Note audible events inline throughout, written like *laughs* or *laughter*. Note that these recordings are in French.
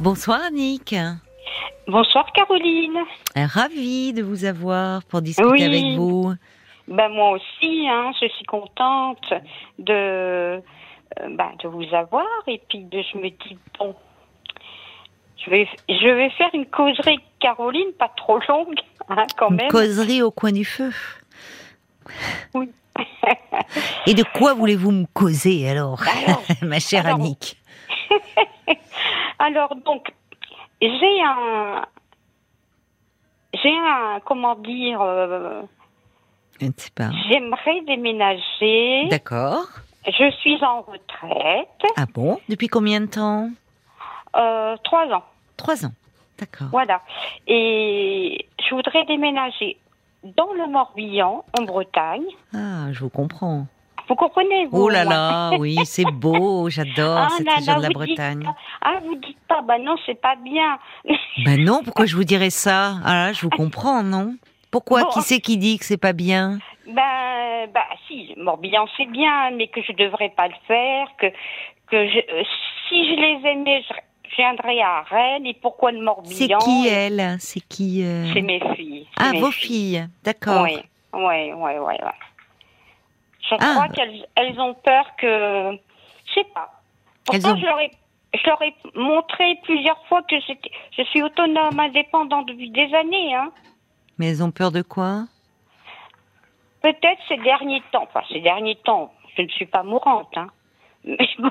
Bonsoir Annick. Bonsoir Caroline. Ravie de vous avoir pour discuter Oui. avec vous. Ben moi aussi, hein, je suis contente de, euh, ben, de vous avoir et puis de, je me dis bon, je vais, je vais faire une causerie Caroline, pas trop longue, *laughs* hein, quand Une même. causerie au coin du feu. Oui. Et de quoi voulez-vous me causer alors, Alors, *laughs* ma chère alors- Annick? *laughs* *laughs* Alors donc, j'ai un, j'ai un, comment dire, euh, Je ne sais pas. j'aimerais déménager. D'accord. Je suis en retraite, Ah bon? Depuis combien de temps? Euh, trois ans. Trois ans. D'accord. Voilà. Et je voudrais déménager dans le Morbihan, en Bretagne. Ah, je vous comprends. Vous comprenez vous Oh là là, oui, c'est *laughs* beau, j'adore Ah, cette région de la dites Bretagne. pas- Ah, vous dites pas, bah non, c'est pas bien. *laughs* Ben non, pourquoi je vous dirais ça? Ah je vous comprends, non? Pourquoi? Bon. Qui c'est qui dit que c'est pas bien? Ben, bah si, Morbihan c'est bien, mais que je devrais pas le faire, que que je, euh, si je les aimais, je viendrais à Rennes. Et pourquoi le C'est Morbihan qui elle? C'est qui euh? C'est mes filles. Ah, mes vos filles, d'accord. Oui, oui, oui, oui. oui. Je Ah. crois qu'elles elles ont peur que. Je sais pas. Pourtant, ont- je, leur ai, je leur ai montré plusieurs fois que je suis autonome, indépendante depuis des années. Hein. Mais elles ont peur de quoi? Peut-être ces derniers temps. Enfin, ces derniers temps, je ne suis pas mourante. Hein. *laughs* Mais bon.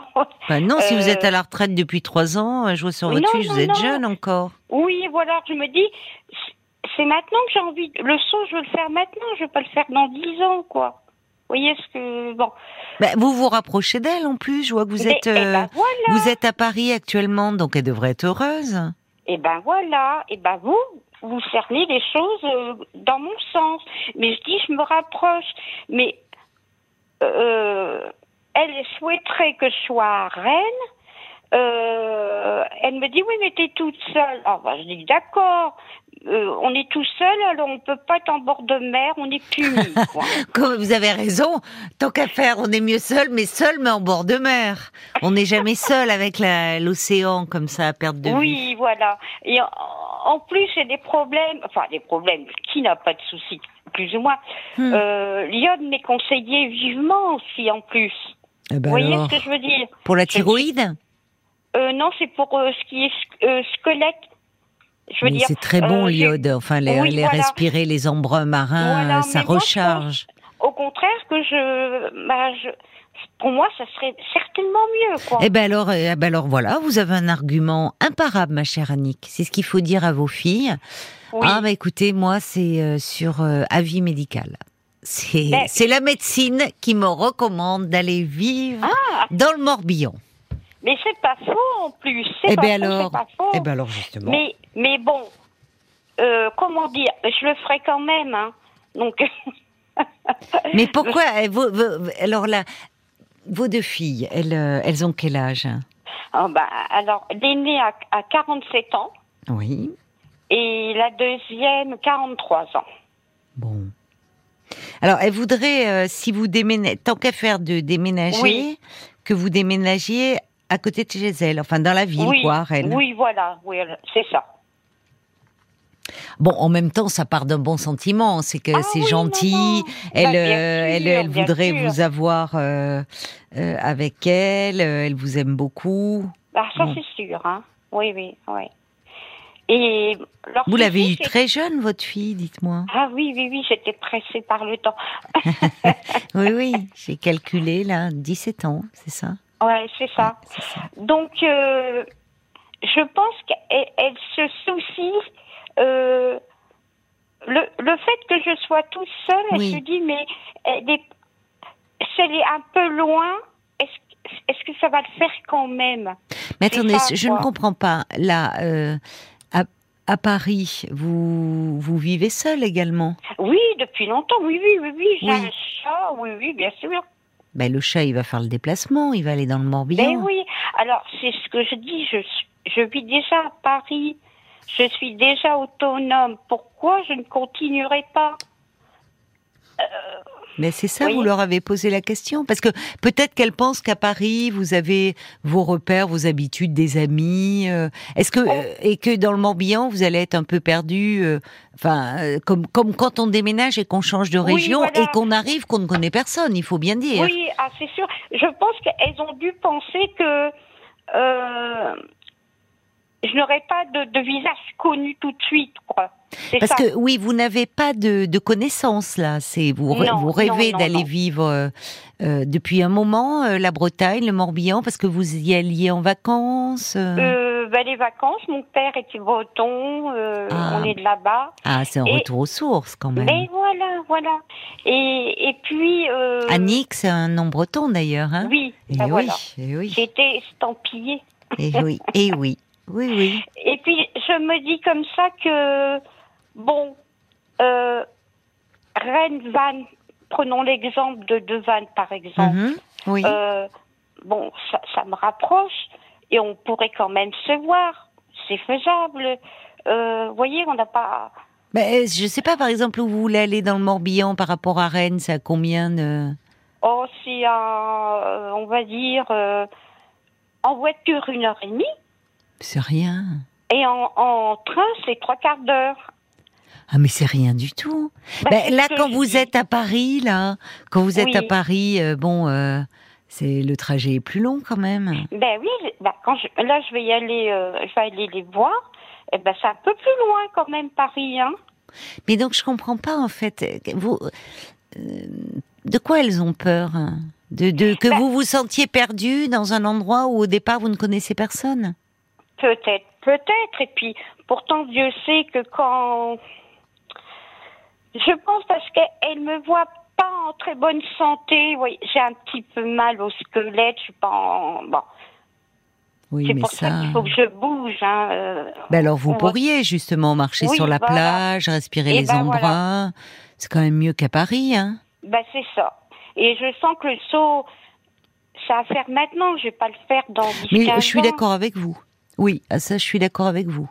Bah non, si vous Euh, êtes à la retraite depuis trois ans, je vois sur votre fiche, vous êtes non. jeune encore. Oui, voilà, je me dis, c'est maintenant que j'ai envie. Le saut, je veux le faire maintenant, je veux pas le faire dans dix ans, quoi. Vous voyez ce que. Bon. Bah, vous vous rapprochez d'elle en plus. Je vois que vous êtes, eh euh, ben voilà. vous êtes à Paris actuellement, donc elle devrait être heureuse. Et ben voilà, et ben vous, vous cernez les choses euh, dans mon sens. Mais je dis, je me rapproche. Mais euh, elle souhaiterait que je sois à Rennes. Euh, elle me dit, oui, mais t'es toute seule. Alors, ben, je dis, d'accord. Euh, on est tout seul, alors on peut pas être en bord de mer, on est puni. *laughs* quoi. Comme vous avez raison, tant qu'à faire, on est mieux seul, mais seul, mais en bord de mer. On n'est jamais seul avec l'océan comme ça à perte de vue. Oui, voilà. Et en, en plus, j'ai des problèmes, enfin des problèmes, qui n'a pas de soucis, plus ou moins. Hmm. Euh, L'iode m'est conseillé vivement aussi, en plus. Eh ben Vous voyez alors, ce que je veux dire? Pour la thyroïde? Euh, Non, c'est pour euh, ce qui est euh, squelette. Je veux Mais c'est très bon euh, l'iode. Enfin, les, Oui, les voilà. respirer, les embruns marins, Voilà, ça mais moi, je recharge. Au contraire, que je, bah, je, pour moi, ça serait certainement mieux, quoi. Eh ben alors, eh ben alors voilà, vous avez un argument imparable, ma chère Annick. C'est ce qu'il faut dire à vos filles. oui. Ah bah écoutez, moi c'est euh, sur euh, avis médical. C'est c'est la médecine qui me recommande d'aller vivre Ah, dans le Morbihan. Mais c'est pas faux en plus. C'est Eh pas ben faux, alors, c'est pas faux. eh ben alors justement. Mais, mais bon, euh, comment dire, je le ferai quand même. Hein. Donc, *laughs* Mais pourquoi eh, vos- Alors là, vos deux filles, elles, euh, elles ont quel âge ah bah, alors, l'aînée a, a 47 ans Oui. et la deuxième 43 ans. Bon. Alors, elle voudrait, euh, si vous déménagez, tant qu'à faire de déménager, Oui. que vous déménagiez à côté de chez elle, enfin dans la ville, oui, quoi, à Rennes. oui, voilà, oui, c'est ça. Bon, en même temps, ça part d'un bon sentiment, c'est que Ah c'est oui, gentil. Elle, Bah, euh, elle, voudrait sûr. vous avoir euh, euh, avec elle. Elle vous aime beaucoup. Ah, ça, Bon. c'est sûr. Hein. Oui, oui, oui. Et Vous l'avez souci, eu c'est- très jeune, votre fille, dites-moi. Ah oui, oui, oui, j'étais pressée par le temps. *laughs* Oui, oui, j'ai calculé là, 17 ans, c'est ça? Ouais, c'est ça. Donc, euh, je pense qu'elle elle se soucie. euh, le, le fait que je sois toute seule, Oui. elle se dit, mais elle est, si elle est un peu loin, est-ce est-ce que ça va le faire quand même? Mais attendez, ça, je quoi. ne comprends pas. Là, euh, à, à Paris, vous, vous vivez seul également? Oui, depuis longtemps, oui, oui, oui, oui, j'ai Oui. un chat, oui, oui, bien sûr. Ben, Le chat, il va faire le déplacement, il va aller dans le Morbihan. Ben oui, alors c'est ce que je dis, je, je vis déjà à Paris, je suis déjà autonome, pourquoi je ne continuerai pas? Euh, Mais c'est ça, Oui. vous leur avez posé la question Parce que peut-être qu'elles pensent qu'à Paris, vous avez vos repères, vos habitudes, des amis. euh, Est-ce que euh, et que dans le Morbihan, vous allez être un peu perdu, euh, enfin, euh, comme comme quand on déménage et qu'on change de Oui, région voilà. et qu'on arrive, qu'on ne connaît personne. Il faut bien dire. Oui, ah, c'est sûr. Je pense qu'elles ont dû penser que euh, je n'aurais pas de, de visage connu tout de suite, quoi. Parce ça. que oui, vous n'avez pas de, de connaissances là. C'est vous, rê- Non, vous rêvez d'aller vivre euh, euh, depuis un moment euh, la Bretagne, le Morbihan, parce que vous y alliez en vacances. euh? Bah, les vacances, mon père était breton, euh, Ah. on est de là-bas. Ah, c'est un et- retour aux sources quand même. Mais voilà, voilà. Et, et puis. Annick, c'est un nom breton d'ailleurs. Hein? Oui, Et bah, oui, voilà. et oui, J'étais estampillée. et oui, et oui, oui, oui. Et puis, je me dis comme ça que, bon, euh, Rennes, Vannes, prenons l'exemple de, de Vannes, par exemple. Mhm, Oui. Euh, bon, ça, ça me rapproche et on pourrait quand même se voir. C'est faisable. Euh, Vous voyez, on n'a pas. Mais je sais pas, par exemple, où vous voulez aller dans le Morbihan par rapport à Rennes, c'est à combien de... Oh, c'est à, euh, on va dire, euh, en voiture une heure et demie C'est rien. et en, en train c'est trois quarts d'heure. Ah mais c'est rien du tout. Bah, Ben, là, quand vous êtes à Paris, là, quand vous êtes Oui. à Paris, euh, bon, euh, c'est le trajet est plus long quand même. Ben oui, quand je, là je vais y aller, euh, je vais aller les voir. Et ben c'est un peu plus loin quand même Paris, hein. Mais donc je comprends pas en fait. Vous, de quoi elles ont peur hein? De, de que Ben- vous vous sentiez perdu dans un endroit où au départ vous ne connaissez personne? Peut-être, peut-être. Et puis pourtant Dieu sait que quand je pense parce qu'elle me voit pas en très bonne santé. Oui, j'ai un petit peu mal au squelette. Je suis pas en bon. Oui, C'est mais pour ça, ça. qu'il faut que je bouge. Hein. euh. Ben alors vous pourriez justement marcher Oui, sur la voilà. plage, respirer Eh les ben, embruns. C'est quand même mieux qu'à Paris, hein. Ben c'est ça. Et je sens que le saut, ça à faire maintenant. Je vais pas le faire dans 10 Mais 15 je suis d'accord avec vous. Oui, à ça je suis d'accord avec vous.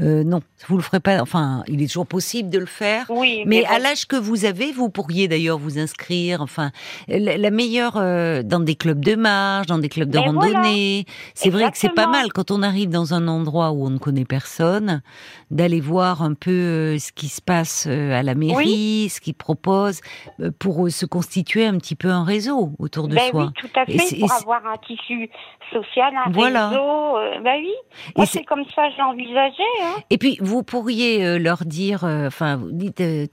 Euh, non, vous le ferez pas. Enfin, il est toujours possible de le faire. Oui, Mais à l'âge que vous avez, vous pourriez d'ailleurs vous inscrire. Enfin, la, la meilleure euh, dans des clubs de marche, dans des clubs de Mais randonnée. C'est vrai que c'est pas mal quand on arrive dans un endroit où on ne connaît personne, d'aller voir un peu euh, ce qui se passe euh, à la mairie, ce qu'ils proposent, euh, pour se constituer un petit peu un réseau autour de Ben soi. oui, tout à fait, et pour avoir un tissu social, un Voilà. réseau. euh, ben oui, moi c'est- comme ça envisagé. Hein. Et puis, vous pourriez euh, leur dire, euh, enfin, vous dites euh,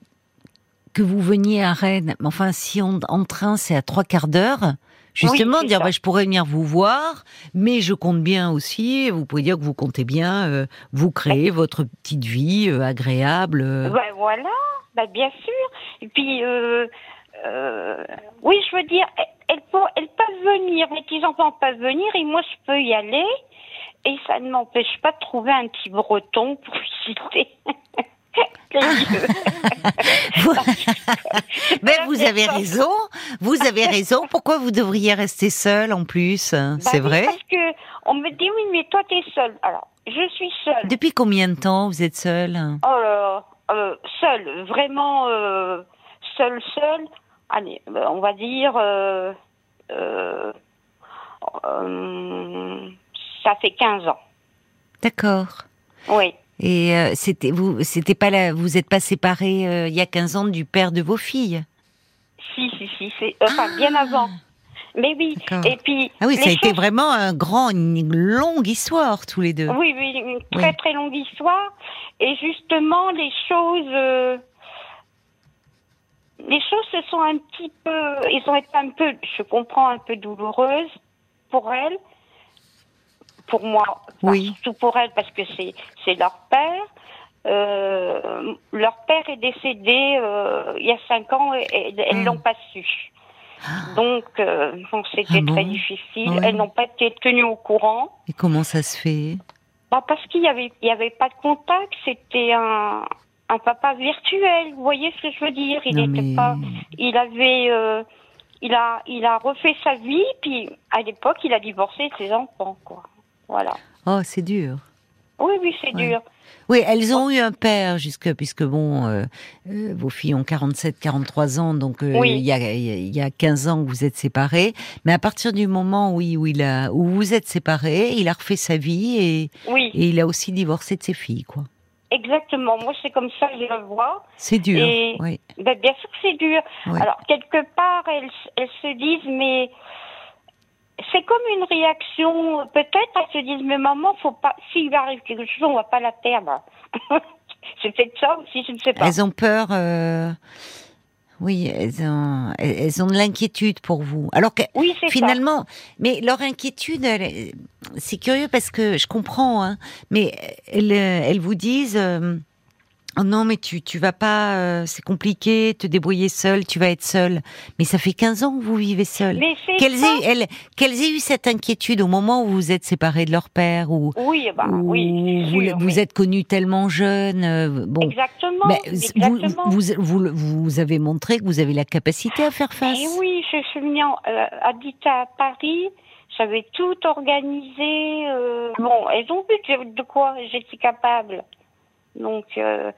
que vous veniez à Rennes, mais enfin, si on, en train, c'est à trois quarts d'heure, justement, dire, bah, je pourrais venir vous voir, mais je compte bien aussi, vous pouvez dire que vous comptez bien euh, vous créer votre petite vie euh, agréable. euh. Ben voilà, ben bien sûr. Et puis, oui, je veux dire, elles, elles peuvent, venir, mes petits-enfants peuvent venir et moi je peux y aller. Et ça ne m'empêche pas de trouver un petit breton pour. *laughs* *laughs* Vous- *laughs* ben, vous avez raison, vous avez raison. Pourquoi vous devriez rester seul en plus? Bah C'est vrai? Parce que on me dit oui, mais toi t'es seule. Alors, je suis seule. Depuis combien de temps vous êtes seul Oh là là, euh, seule, vraiment euh, seule, seule. Allez, euh, on va dire, euh, euh, euh, ça fait 15 ans. D'accord. Oui. Et euh, c'était vous, c'était pas là, vous êtes pas séparés euh, il y a 15 ans du père de vos filles? Si, si, si, c'est enfin bien avant. Mais oui. Et puis. Ah oui, ça a été vraiment un grand, une longue histoire tous les deux. Oui, oui, une très Oui. très longue histoire. Et justement, les choses, euh, les choses se sont un petit peu, ils ont été un peu, je comprends, un peu douloureuses pour elles, pour moi, Oui. surtout pour elles parce que c'est c'est leur père. Euh, leur père est décédé euh, il y a cinq ans et, et elles Ah. l'ont pas su. Donc, euh, bon, c'était Ah bon très difficile. Ouais. Elles n'ont pas été tenues au courant. Et comment ça se fait? Bah parce qu'il y avait, il y avait pas de contact. C'était un, un papa virtuel. Vous voyez ce que je veux dire? Il Non, était mais- pas, il avait, euh, il a, il a refait sa vie. Puis à l'époque, il a divorcé de ses enfants, quoi. Voilà. Oh, c'est dur. Oui, oui, c'est Ouais. dur. Oui, elles ont eu un père jusque puisque bon, euh, euh, vos filles ont 47, 43 ans, donc euh, Oui. il y a il y a 15 ans que vous êtes séparés. Mais à partir du moment où, il- où il a où vous êtes séparés, il a refait sa vie et, Oui, et il a aussi divorcé de ses filles, quoi. exactement. Moi, c'est comme ça que je le vois. C'est dur. Et- Oui. Ben, bien sûr que c'est dur. Alors, quelque part, elles, elles se disent, mais c'est comme une réaction. Peut-être elles se disent, mais maman, faut pas. S'il arrive quelque chose, on va pas la perdre. *laughs* c'est peut-être ça aussi, je ne sais pas. Elles ont peur. euh, Oui, elles ont, elles ont de l'inquiétude pour vous. Alors que Oui, ça. finalement, mais leur inquiétude, c'est curieux parce que je comprends, hein, mais elles, elles vous disent, euh, oh non, mais tu, tu vas pas, euh, c'est compliqué, te débrouiller seule, tu vas être seule. Mais ça fait 15 ans que vous vivez seule. Qu'elles aient, elles, qu'elles aient eu cette inquiétude au moment où vous êtes séparés de leur père ou Oui, bah, où oui, vous, sûr, vous êtes connus tellement jeunes. euh, bon, Exactement. mais vous, exactement. vous, vous, vous avez montré que vous avez la capacité à faire face. Et oui, je suis venue en- euh, habiter à Paris. J'avais tout organisé. euh, bon, elles ont vu de, de quoi j'étais capable. Donc, euh,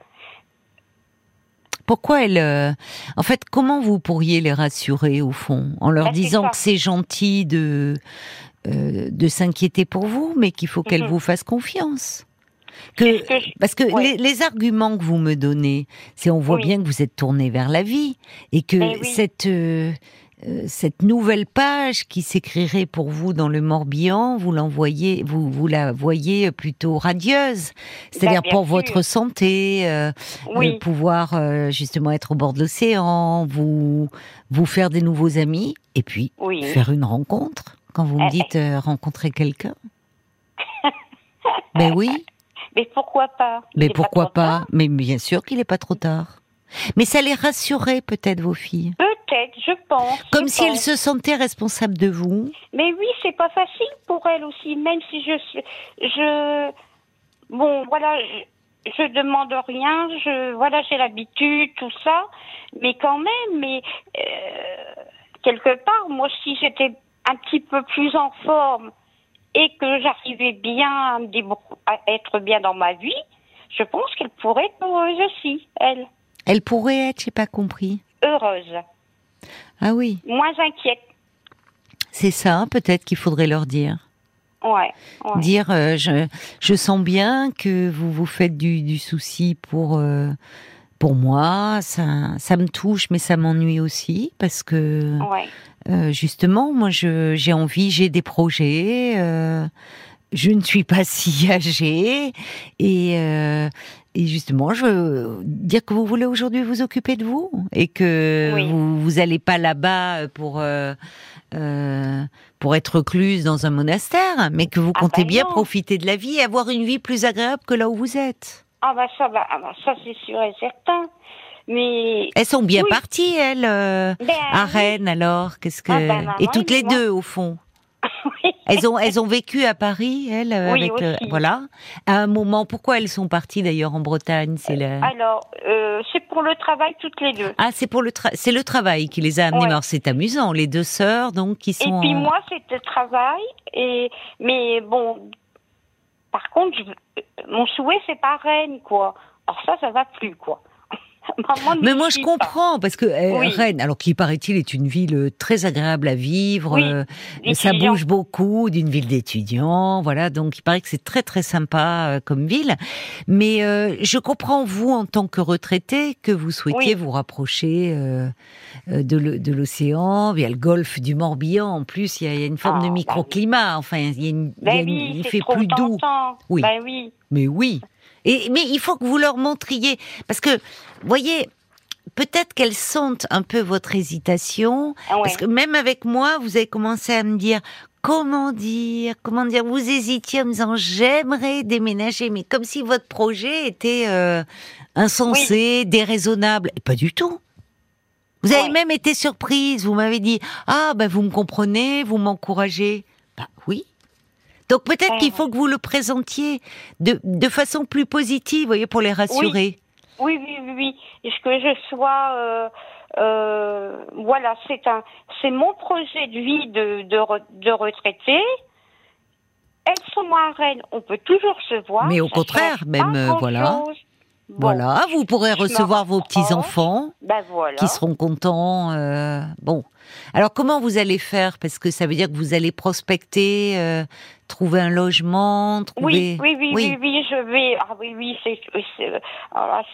Pourquoi elles, euh, en fait, comment vous pourriez les rassurer au fond, en leur Bah, disant que c'est gentil de euh, de s'inquiéter pour vous, mais qu'il faut qu'elles Mhm. vous fassent confiance? Que, ce que je- parce que les, les arguments que vous me donnez, c'est on voit Oui. bien que vous êtes tourné vers la vie et que Eh oui. cette euh, cette nouvelle page qui s'écrirait pour vous dans le Morbihan, vous l'envoyez, vous vous la voyez plutôt radieuse, c'est-à-dire Bah, pour sûr. votre santé, euh, oui, euh, pouvoir euh, justement être au bord de l'océan, vous vous faire des nouveaux amis et puis oui. faire une rencontre. Quand vous me Eh, dites euh, rencontrer quelqu'un, ben oui. *laughs* Mais pourquoi pas? Mais pourquoi pas? Mais bien sûr qu'il n'est pas trop tard. Mais ça les rassurait peut-être vos filles. Je pense. Comme je si pense. se sentaient responsables de vous. Mais oui, c'est pas facile pour elles aussi, même si je, je, bon, voilà, je, je demande rien, je, voilà, j'ai l'habitude, tout ça, mais quand même, mais euh, quelque part, moi, si j'étais un petit peu plus en forme et que j'arrivais bien à me à être bien dans ma vie, je pense qu'elle pourrait être heureuse aussi, elle, Elles pourraient être, j'ai pas compris. heureuse, Ah oui, moins inquiète, c'est ça peut-être qu'il faudrait leur dire. ouais, ouais. Dire, euh, je, je sens bien que vous vous faites du, du souci pour euh, pour moi, ça, ça me touche, mais ça m'ennuie aussi parce que ouais. euh, justement, moi, je j'ai envie, j'ai des projets. je ne suis pas si âgée et euh, et justement, je veux dire que vous voulez aujourd'hui vous occuper de vous et que Oui. vous vous allez pas là-bas pour euh, euh, pour être recluse dans un monastère, mais que vous Ah comptez bah bien profiter de la vie et avoir une vie plus agréable que là où vous êtes. Ah bah ça, bah, ah bah ça c'est sûr et certain. Mais Elles sont bien Oui. parties, elles, euh, ben, à oui. Rennes alors. Qu'est-ce que Ah bah, maman, et toutes les deux au fond. Elles ont elles ont vécu à Paris, elles, euh, Oui, avec le- voilà. À un moment, pourquoi elles sont parties d'ailleurs en Bretagne C'est la... Alors, euh, c'est pour le travail toutes les deux. ah, c'est pour le c'est le travail qui les a amenées. Ouais. Alors c'est amusant, les deux sœurs donc qui Et sont. puis en- moi, c'était le travail. Et mais bon, par contre, je- mon souhait c'est pas Rennes quoi. Alors ça, ça va plus quoi. Mais moi je pas. comprends parce que euh, Oui. Rennes, alors qui paraît-il est une ville euh, très agréable à vivre, Oui, euh, ça bouge beaucoup, d'une ville d'étudiants, voilà. Donc il paraît que c'est très très sympa euh, comme ville. Mais je comprends vous en tant que retraité que vous souhaitiez Oui. vous rapprocher de l'océan. Il y a le golfe du Morbihan en plus. Il y a, il y a une forme Ah, de bah microclimat. Enfin, il y a une, il y a une- oui, il c'est fait plus doux. Oui. Ben oui. Mais oui. Et, mais il faut que vous leur montriez. Parce que, voyez, peut-être qu'elles sentent un peu votre hésitation. Ah ouais. Parce que même avec moi, vous avez commencé à me dire. Comment dire Comment dire Vous hésitiez en me disant j'aimerais déménager, mais comme si votre projet était euh, insensé, déraisonnable. Et pas du tout. Vous avez Ouais. même été surprise. Vous m'avez dit ah ben vous me comprenez, vous m'encouragez. Oui. Donc peut-être qu'il faut que vous le présentiez de, de façon plus positive, vous voyez, pour les rassurer. Oui, oui, oui, oui. Et que je sois, euh, euh, voilà, c'est un, c'est mon projet de vie de de, re- de retraité. elles sont à Rennes, on peut toujours se voir. Mais au contraire, même, euh, voilà. Bon, Voilà, vous pourrez recevoir vos petits-enfants Ben voilà. qui seront contents. euh, bon. Alors, comment vous allez faire? Parce que ça veut dire que vous allez prospecter, euh, trouver un logement, trouver... Oui, oui, oui, oui, oui, je vais. Ah oui, oui, c'est. alors.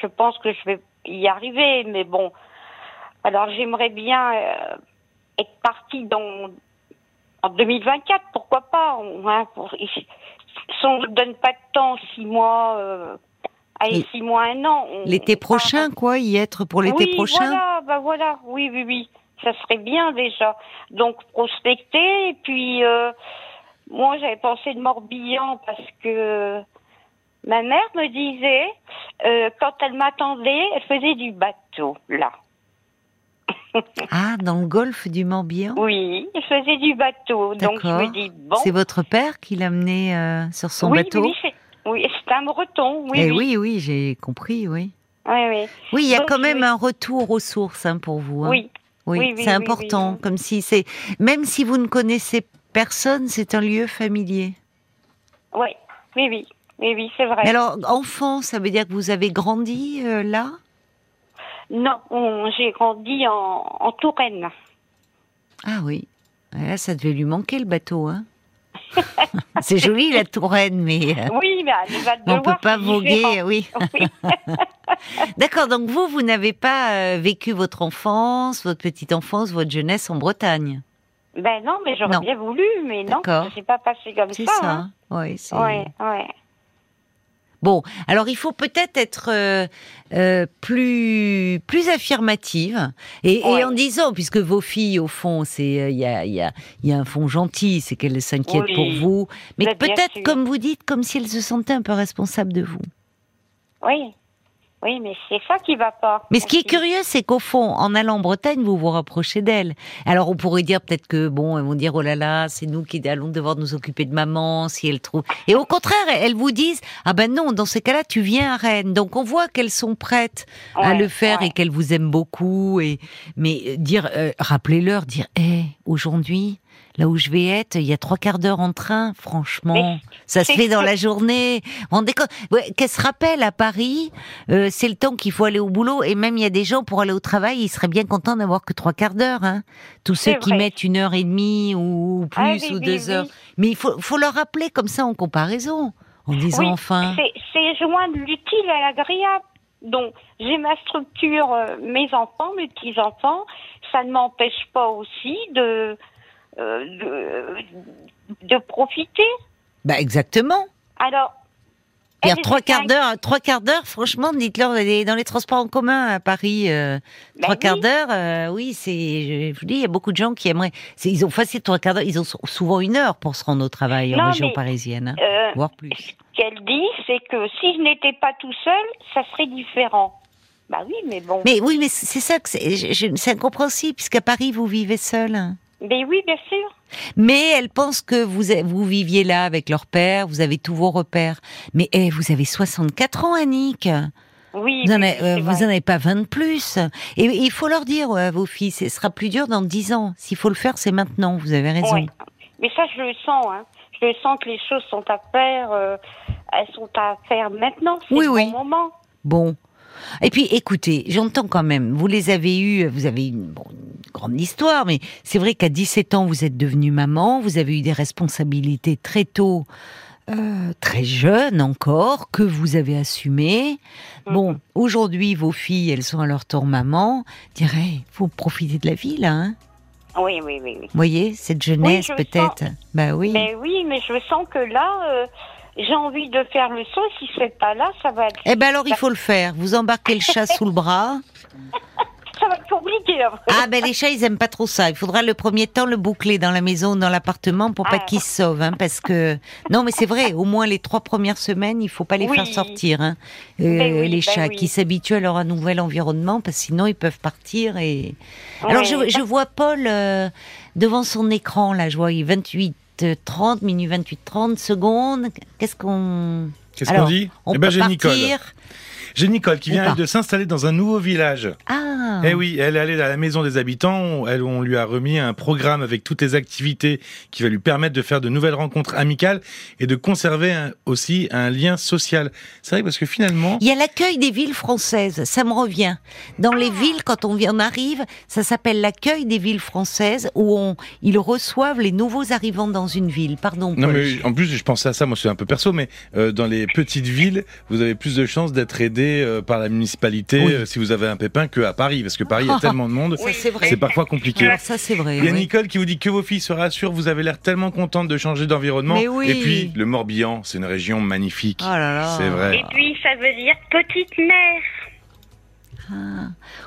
Je pense que je vais y arriver, mais bon. Alors j'aimerais bien euh, être partie dans en 2024, pourquoi pas hein, pour- Si on ne donne pas de temps, six mois, allez, six mois, un an. L'été prochain, quoi, y être pour l'été oui, prochain? Voilà, bah voilà, oui, oui, oui, ça serait bien déjà. Donc prospecter, et puis euh, moi j'avais pensé de Morbihan parce que ma mère me disait euh, quand elle m'attendait, elle faisait du bateau là. *laughs* Ah, dans le golfe du Morbihan? Oui, elle faisait du bateau. Donc je me dis bon. C'est votre père qui l'a mené euh, sur son oui, bateau? oui, oui, c'est un breton, oui, Eh oui. oui, oui, j'ai compris, oui. oui, oui. Oui, il y a Donc, quand même un retour aux sources hein, pour vous. hein. oui. Oui, c'est important. Comme si c'est, même si vous ne connaissez personne, c'est un lieu familier. Oui, oui, oui, oui, oui, c'est vrai. Mais alors, enfant, ça veut dire que vous avez grandi euh, là? Non, on- j'ai grandi en, en Touraine. Ah oui. Là, ça devait lui manquer le bateau. Hein *laughs* c'est joli la Touraine, mais euh, Oui, mais on peut Loire, pas voguer. *laughs* Oui. Oui. *laughs* D'accord. Donc vous, vous n'avez pas euh, vécu votre enfance, votre petite enfance, votre jeunesse en Bretagne? Ben non, mais j'aurais bien voulu, mais non, ça s'est pas passé comme C'est ça. ça. hein. Oui. c'est- Ouais, ouais. Bon, alors il faut peut-être être euh, euh, plus plus affirmative et, et en disant, puisque vos filles au fond, c'est euh, il y a il y a il y a un fond gentil, c'est qu'elles s'inquiètent Oui. pour vous, mais peut-être comme vous dites, comme si elles se sentaient un peu responsables de vous. Oui, oui, mais c'est ça qui va pas. Mais ce qui est curieux, c'est qu'au fond, en allant en Bretagne, vous vous rapprochez d'elles. Alors on pourrait dire peut-être que bon, elles vont dire oh là là, c'est nous qui allons devoir nous occuper de maman si elles trouvent. Et au contraire, elles vous disent ah ben non, dans ces cas-là, tu viens à Rennes. Donc on voit qu'elles sont prêtes à le faire ouais. et qu'elles vous aiment beaucoup. Et mais euh, dire, euh, rappelez-leur, dire hé, aujourd'hui. Là où je vais être, il y a trois quarts d'heure en train. Franchement, Mais ça se fait dans la journée. Rendez compte? Ouais, Qu'elle se rappelle à Paris, euh, c'est le temps qu'il faut aller au boulot. Et même il y a des gens pour aller au travail, ils seraient bien contents d'avoir que trois quarts d'heure. Hein. Tous ceux qui mettre une heure et demie ou plus Ah oui, ou deux oui. heures. Mais il faut, faut leur rappeler comme ça en comparaison, en disant enfin. c'est- c'est joindre l'utile à l'agréable. Donc, j'ai ma structure, euh, mes enfants, mes petits-enfants. Ça ne m'empêche pas aussi de, euh, de, de profiter. Bah exactement. Alors, Dire elles trois étaient quarts d'heure, trois quarts d'heure, franchement, dites-leur dans les transports en commun à Paris, euh, Ben trois quarts d'heure, euh, oui, c'est, je, vous dis, il y a beaucoup de gens qui aimeraient. Ils ont facile trois quarts d'heure, ils ont sou- souvent une heure pour se rendre au travail en région mais, parisienne, hein, voire plus. ce qu'elle dit, c'est que si je n'étais pas tout seul, ça serait différent. Bah oui, mais bon. Mais oui, mais c'est ça que c'est, incompréhensible puisqu'à Paris vous vivez seul. Mais oui, bien sûr. Mais elle pense que vous vous viviez là avec leur père, vous avez tous vos repères. Mais eh, vous avez 64 ans, Annick. Oui, Vous en, oui, avez, oui, euh, avez pas 20 de plus. Et il faut leur dire à vos filles, ce sera plus dur dans 10 ans. S'il faut le faire, c'est maintenant. Vous avez raison. Mais ça, je le sens. Hein. Je le sens que les choses sont à faire. euh, elles sont à faire maintenant. C'est Oui, le oui. bon moment. Bon. Et puis, écoutez, j'entends quand même, vous les avez eus, vous avez eu une, bon, une grande histoire, mais c'est vrai qu'à 17 ans, vous êtes devenue maman, vous avez eu des responsabilités très tôt, euh, très jeune encore, que vous avez assumées. Bon, Mhm. aujourd'hui, vos filles, elles sont à leur tour maman. Je dirais, faut profiter de la vie, là, hein. Oui, oui, oui. oui. Vous voyez, cette jeunesse, je peut-être. Bah oui. Mais oui, mais je sens que là, euh, j'ai envie de faire le saut. Si c'est pas là, ça va être, Eh ben alors, il faut le faire. Vous embarquez le chat sous le bras. *laughs* ça va être compliqué. après. Ah ben les chats ils aiment pas trop ça. Il faudra le premier temps le boucler dans la maison, dans l'appartement pour pas Ah. qu'ils se sauvent, hein, parce que *laughs* non mais c'est vrai. Au moins les trois premières semaines, il faut pas les Oui. faire sortir, hein, euh, Ben oui, les ben chats oui. qui s'habituent à leur nouvel environnement, parce que sinon ils peuvent partir et. Alors je, je vois Paul euh, devant son écran là, je vois il est 28 euh, 30 minutes 28 30 secondes. Qu'est-ce qu'on Qu'est-ce Alors, qu'on dit? on Eh ben, peut j'ai Nicole. J'ai Nicole qui vient de s'installer dans un nouveau village. Ah. Eh oui, elle est allée à la maison des habitants. Elle, on lui a remis un programme avec toutes les activités qui va lui permettre de faire de nouvelles rencontres amicales et de conserver un- aussi un lien social. C'est vrai parce que finalement, Il y a l'accueil des villes françaises, ça me revient. Dans les villes, quand on vient, on arrive, ça s'appelle l'accueil des villes françaises, où on, ils reçoivent les nouveaux arrivants dans une ville. Pardon. non mais en plus je pensais à ça, moi c'est un peu perso, mais euh, dans les petites villes, vous avez plus de chances d'être aidé euh, par la municipalité Oui. euh, si vous avez un pépin que à Paris, parce que Paris il y a *laughs* tellement de monde, c'est vrai. c'est parfois compliqué. Alors ça, c'est vrai. Il y a oui. Nicole qui vous dit que vos filles se rassurent, vous avez l'air tellement contente de changer d'environnement. Et puis, le Morbihan, c'est une région magnifique. Oh. C'est vrai. Et puis, ça veut dire petite mère.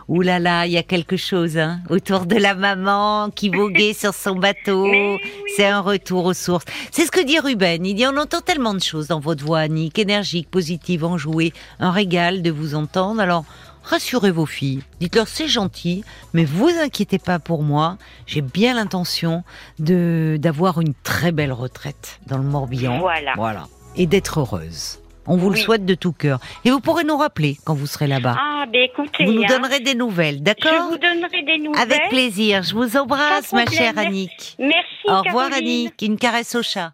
Ouh là là, il y a quelque chose hein, autour de la maman qui voguait sur son bateau. *laughs* Oui. C'est un retour aux sources. C'est ce que dit Ruben. Il dit on entend tellement de choses dans votre voix, Annick, énergique, positive, enjouée. Un régal de vous entendre. Alors rassurez vos filles. Dites-leur c'est gentil, mais vous inquiétez pas pour moi. J'ai bien l'intention de d'avoir une très belle retraite dans le Morbihan. Voilà. Voilà. Et d'être heureuse. On vous le souhaite de tout cœur. Et vous pourrez nous rappeler quand vous serez là-bas. Ah, ben écoutez, Vous nous hein, donnerez des nouvelles, je d'accord vous donnerai des nouvelles. Avec plaisir. Je vous embrasse, ma chère Annick. Merci, Au revoir, Caroline. Annick. Une caresse au chat.